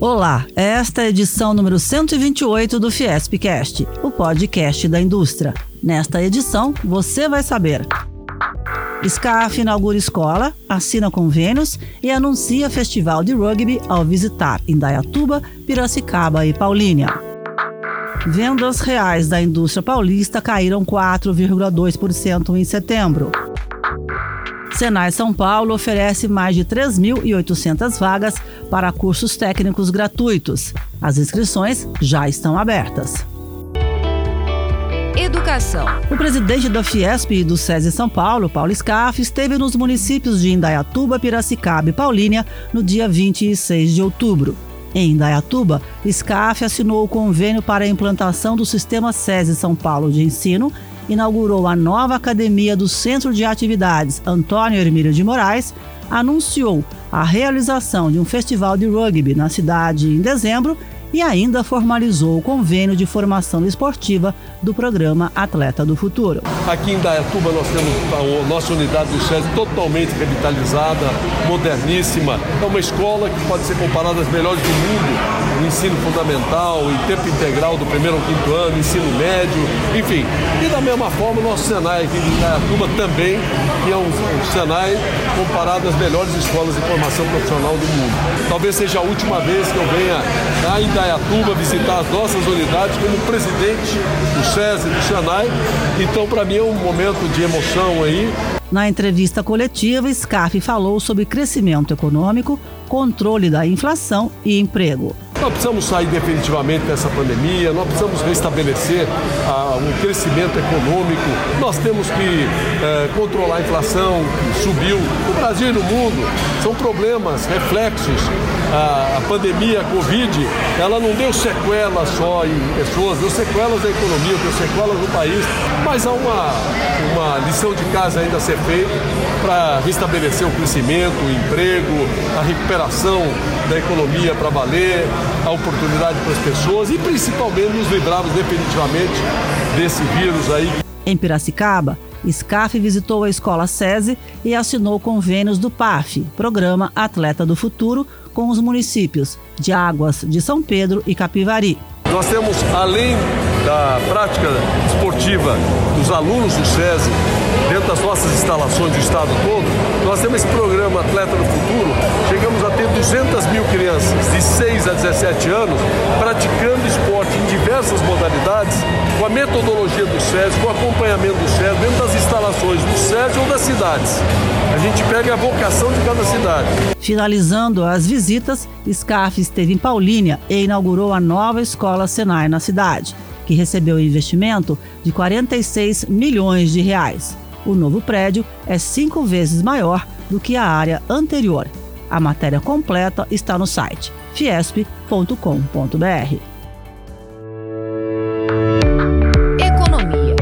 Olá, esta é a edição número 128 do Fiespcast, o podcast da indústria. Nesta edição, você vai saber. SCAF inaugura escola, assina convênios e anuncia festival de rugby ao visitar Indaiatuba, Piracicaba e Paulínia. Vendas reais da indústria paulista caíram 4,2% em setembro. Senai São Paulo oferece mais de 3.800 vagas para cursos técnicos gratuitos. As inscrições já estão abertas. Educação. O presidente da Fiesp e do SESI São Paulo, Paulo Scaff, esteve nos municípios de Indaiatuba, Piracicaba e Paulínia no dia 26 de outubro. Em Indaiatuba, Scaff assinou o convênio para a implantação do sistema SESI São Paulo de ensino inaugurou a nova academia do Centro de Atividades Antônio Hermílio de Moraes, anunciou a realização de um festival de rugby na cidade em dezembro e ainda formalizou o convênio de formação esportiva do programa Atleta do Futuro. Aqui em Dayatuba nós temos a nossa unidade do SESI totalmente revitalizada, moderníssima. É uma escola que pode ser comparada às melhores do mundo no ensino fundamental, em tempo integral do primeiro ao quinto ano, ensino médio, enfim. E da mesma forma o nosso Senai aqui de Indaiatuba também, que é um, um Senai comparado às melhores escolas de formação profissional do mundo. Talvez seja a última vez que eu venha a Indaiatuba visitar as nossas unidades como presidente do SESI, do Senai. Então, para mim é um momento de emoção aí. Na entrevista coletiva, SCAF falou sobre crescimento econômico, controle da inflação e emprego. Nós precisamos sair definitivamente dessa pandemia, nós precisamos restabelecer ah, um crescimento econômico, nós temos que eh, controlar a inflação, que subiu no Brasil e no mundo. São problemas, reflexos. Ah, a pandemia, a Covid, ela não deu sequelas só em pessoas, deu sequelas da economia, deu sequelas no país, mas há uma, uma lição de casa ainda a ser feita para restabelecer o crescimento, o emprego, a recuperação da economia para valer, a oportunidade para as pessoas e principalmente nos livrarmos definitivamente desse vírus aí. Em Piracicaba, SCAF visitou a escola SESI e assinou convênios do PAF, Programa Atleta do Futuro, com os municípios de Águas de São Pedro e Capivari. Nós temos, além da prática esportiva dos alunos do SESI, dentro das nossas instalações do estado todo, nós temos esse programa Atleta do Futuro. Chegamos a ter 200 mil crianças de 6 a 17 anos praticando esporte em diversas modalidades, com a metodologia do SESI, com o acompanhamento do SESI, dentro das instalações do SESI ou das cidades. A gente pega a vocação de cada cidade. Finalizando as visitas, Scarf esteve em Paulínia e inaugurou a nova escola Senai na cidade, que recebeu investimento de 46 milhões de reais. O novo prédio é cinco vezes maior do que a área anterior. A matéria completa está no site fiesp.com.br. Economia.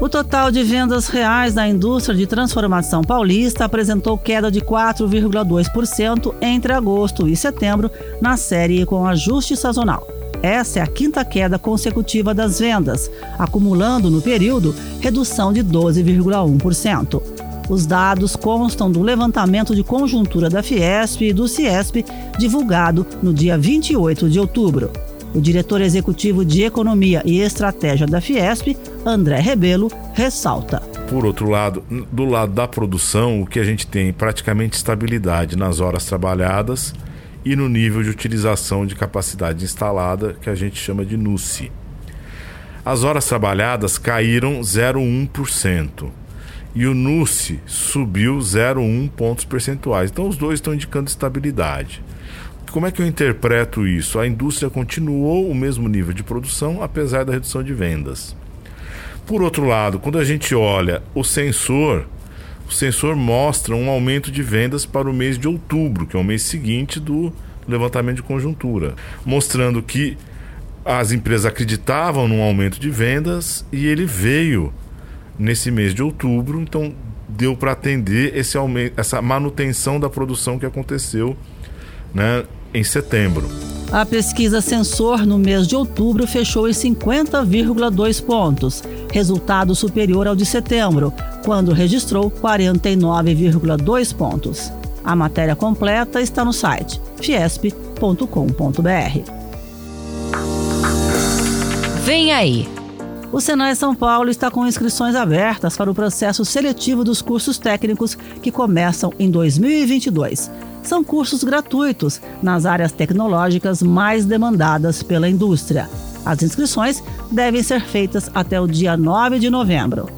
O total de vendas reais da indústria de transformação paulista apresentou queda de 4,2% entre agosto e setembro na série com ajuste sazonal. Essa é a quinta queda consecutiva das vendas, acumulando no período redução de 12,1%. Os dados constam do levantamento de conjuntura da Fiesp e do Ciesp, divulgado no dia 28 de outubro. O diretor executivo de Economia e Estratégia da Fiesp, André Rebelo, ressalta. Por outro lado, do lado da produção, o que a gente tem praticamente estabilidade nas horas trabalhadas e no nível de utilização de capacidade instalada, que a gente chama de NUCI. As horas trabalhadas caíram 0,1% e o NUCI subiu 0,1 pontos percentuais. Então os dois estão indicando estabilidade. Como é que eu interpreto isso? A indústria continuou o mesmo nível de produção apesar da redução de vendas. Por outro lado, quando a gente olha o sensor, o sensor mostra um aumento de vendas para o mês de outubro, que é o mês seguinte do levantamento de conjuntura, mostrando que as empresas acreditavam num aumento de vendas e ele veio nesse mês de outubro, então deu para atender esse aumento, essa manutenção da produção que aconteceu né, em setembro. A pesquisa Sensor no mês de outubro fechou em 50,2 pontos, resultado superior ao de setembro, quando registrou 49,2 pontos. A matéria completa está no site fiesp.com.br. Vem aí! O Senai São Paulo está com inscrições abertas para o processo seletivo dos cursos técnicos que começam em 2022. São cursos gratuitos nas áreas tecnológicas mais demandadas pela indústria. As inscrições devem ser feitas até o dia 9 de novembro.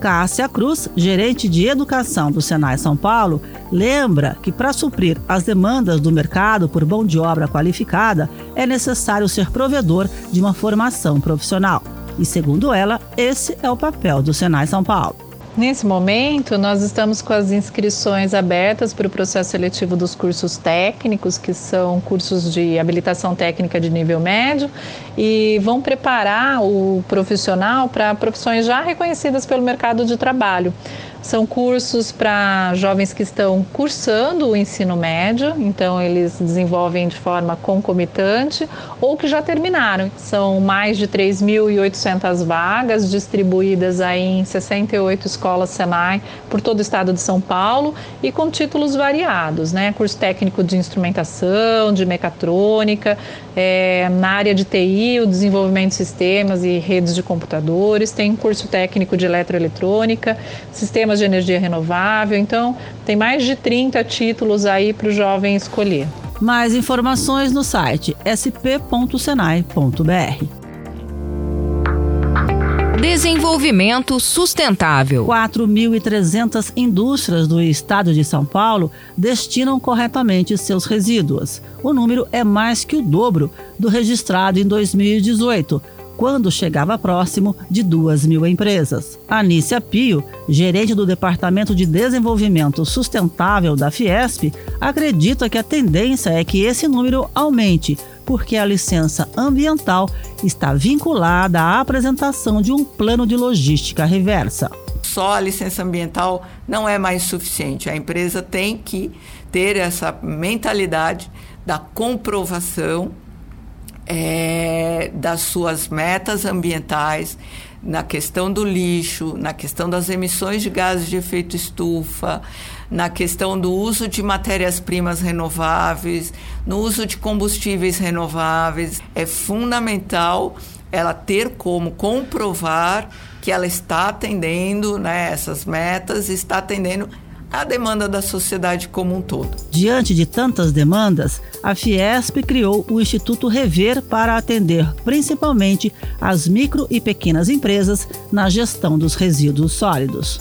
Cássia Cruz, gerente de educação do Senai São Paulo, lembra que para suprir as demandas do mercado por mão de obra qualificada, é necessário ser provedor de uma formação profissional. E segundo ela, esse é o papel do Senai São Paulo. Nesse momento, nós estamos com as inscrições abertas para o processo seletivo dos cursos técnicos, que são cursos de habilitação técnica de nível médio, e vão preparar o profissional para profissões já reconhecidas pelo mercado de trabalho. São cursos para jovens que estão cursando o ensino médio, então eles desenvolvem de forma concomitante, ou que já terminaram. São mais de 3.800 vagas distribuídas aí em 68 escolas Senai por todo o estado de São Paulo e com títulos variados, né? Curso técnico de instrumentação, de mecatrônica, é, na área de TI, o desenvolvimento de sistemas e redes de computadores, tem curso técnico de eletroeletrônica, sistemas de energia renovável. Então, tem mais de 30 títulos aí para o jovem escolher. Mais informações no site sp.senai.br. Desenvolvimento sustentável. 4.300 indústrias do estado de São Paulo destinam corretamente seus resíduos. O número é mais que o dobro do registrado em 2018 quando chegava próximo de duas mil empresas. Anícia Pio, gerente do Departamento de Desenvolvimento Sustentável da Fiesp, acredita que a tendência é que esse número aumente, porque a licença ambiental está vinculada à apresentação de um plano de logística reversa. Só a licença ambiental não é mais suficiente. A empresa tem que ter essa mentalidade da comprovação é, das suas metas ambientais, na questão do lixo, na questão das emissões de gases de efeito estufa, na questão do uso de matérias-primas renováveis, no uso de combustíveis renováveis. É fundamental ela ter como comprovar que ela está atendendo né, essas metas, está atendendo a demanda da sociedade como um todo. Diante de tantas demandas, a Fiesp criou o Instituto Rever para atender principalmente as micro e pequenas empresas na gestão dos resíduos sólidos.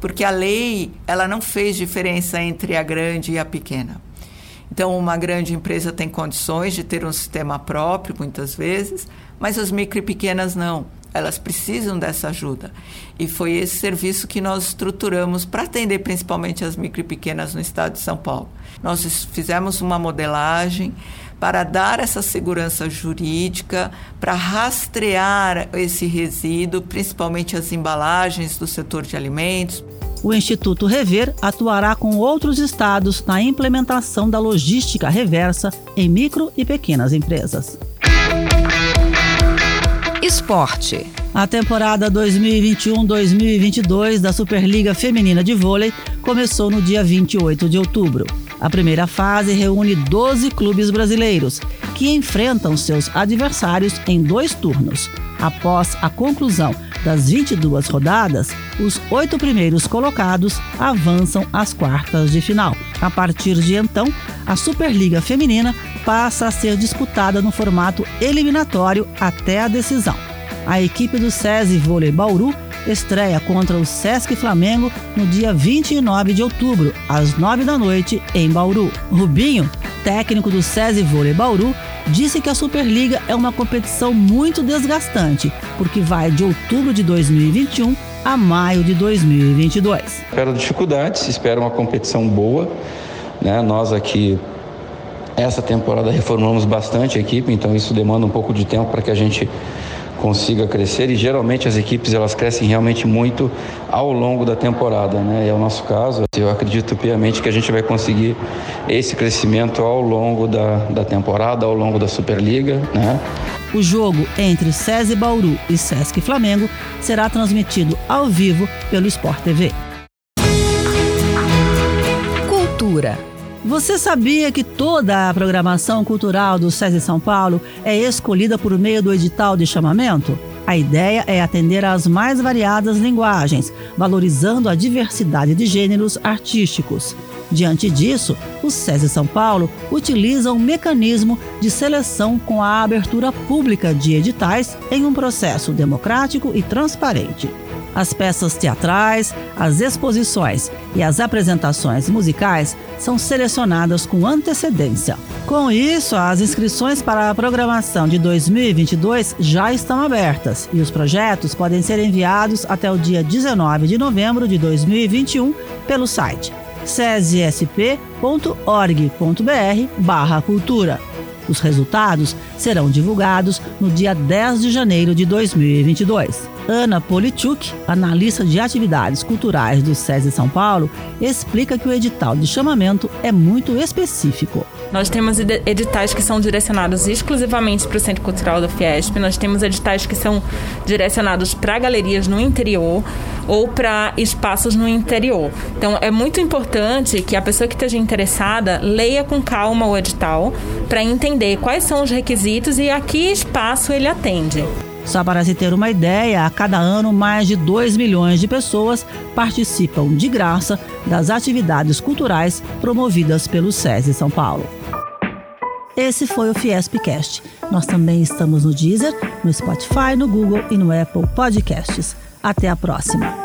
Porque a lei, ela não fez diferença entre a grande e a pequena. Então, uma grande empresa tem condições de ter um sistema próprio, muitas vezes, mas as micro e pequenas não elas precisam dessa ajuda. E foi esse serviço que nós estruturamos para atender principalmente as micro e pequenas no estado de São Paulo. Nós fizemos uma modelagem para dar essa segurança jurídica, para rastrear esse resíduo, principalmente as embalagens do setor de alimentos. O Instituto Rever atuará com outros estados na implementação da logística reversa em micro e pequenas empresas. Esporte. A temporada 2021-2022 da Superliga Feminina de Vôlei começou no dia 28 de outubro. A primeira fase reúne 12 clubes brasileiros, que enfrentam seus adversários em dois turnos. Após a conclusão das 22 rodadas, os oito primeiros colocados avançam às quartas de final. A partir de então, a Superliga Feminina passa a ser disputada no formato eliminatório até a decisão. A equipe do SESI Vôlei Bauru estreia contra o Sesc Flamengo no dia 29 de outubro, às 9 da noite, em Bauru. Rubinho, técnico do SESI Vôlei Bauru, disse que a Superliga é uma competição muito desgastante, porque vai de outubro de 2021 a maio de 2022. Espero dificuldades, espero uma competição boa. Né? Nós aqui, essa temporada, reformamos bastante a equipe, então isso demanda um pouco de tempo para que a gente consiga crescer e geralmente as equipes elas crescem realmente muito ao longo da temporada, né? E é o nosso caso. Eu acredito piamente que a gente vai conseguir esse crescimento ao longo da, da temporada, ao longo da Superliga, né? O jogo entre SESI Bauru e Sesc Flamengo será transmitido ao vivo pelo Sport TV. Cultura. Você sabia que toda a programação cultural do SESI São Paulo é escolhida por meio do edital de chamamento? A ideia é atender às mais variadas linguagens, valorizando a diversidade de gêneros artísticos. Diante disso, o SESI São Paulo utiliza um mecanismo de seleção com a abertura pública de editais em um processo democrático e transparente. As peças teatrais, as exposições e as apresentações musicais são selecionadas com antecedência. Com isso, as inscrições para a programação de 2022 já estão abertas e os projetos podem ser enviados até o dia 19 de novembro de 2021 pelo site cesesp.org.br cultura. Os resultados serão divulgados no dia 10 de janeiro de 2022. Ana Polichuk, analista de atividades culturais do SESI São Paulo, explica que o edital de chamamento é muito específico. Nós temos editais que são direcionados exclusivamente para o Centro Cultural da Fiesp, nós temos editais que são direcionados para galerias no interior ou para espaços no interior. Então, é muito importante que a pessoa que esteja interessada leia com calma o edital para entender quais são os requisitos e a que espaço ele atende. Só para se ter uma ideia, a cada ano mais de 2 milhões de pessoas participam de graça das atividades culturais promovidas pelo SESI São Paulo. Esse foi o Fiespcast. Nós também estamos no Deezer, no Spotify, no Google e no Apple Podcasts. Até a próxima!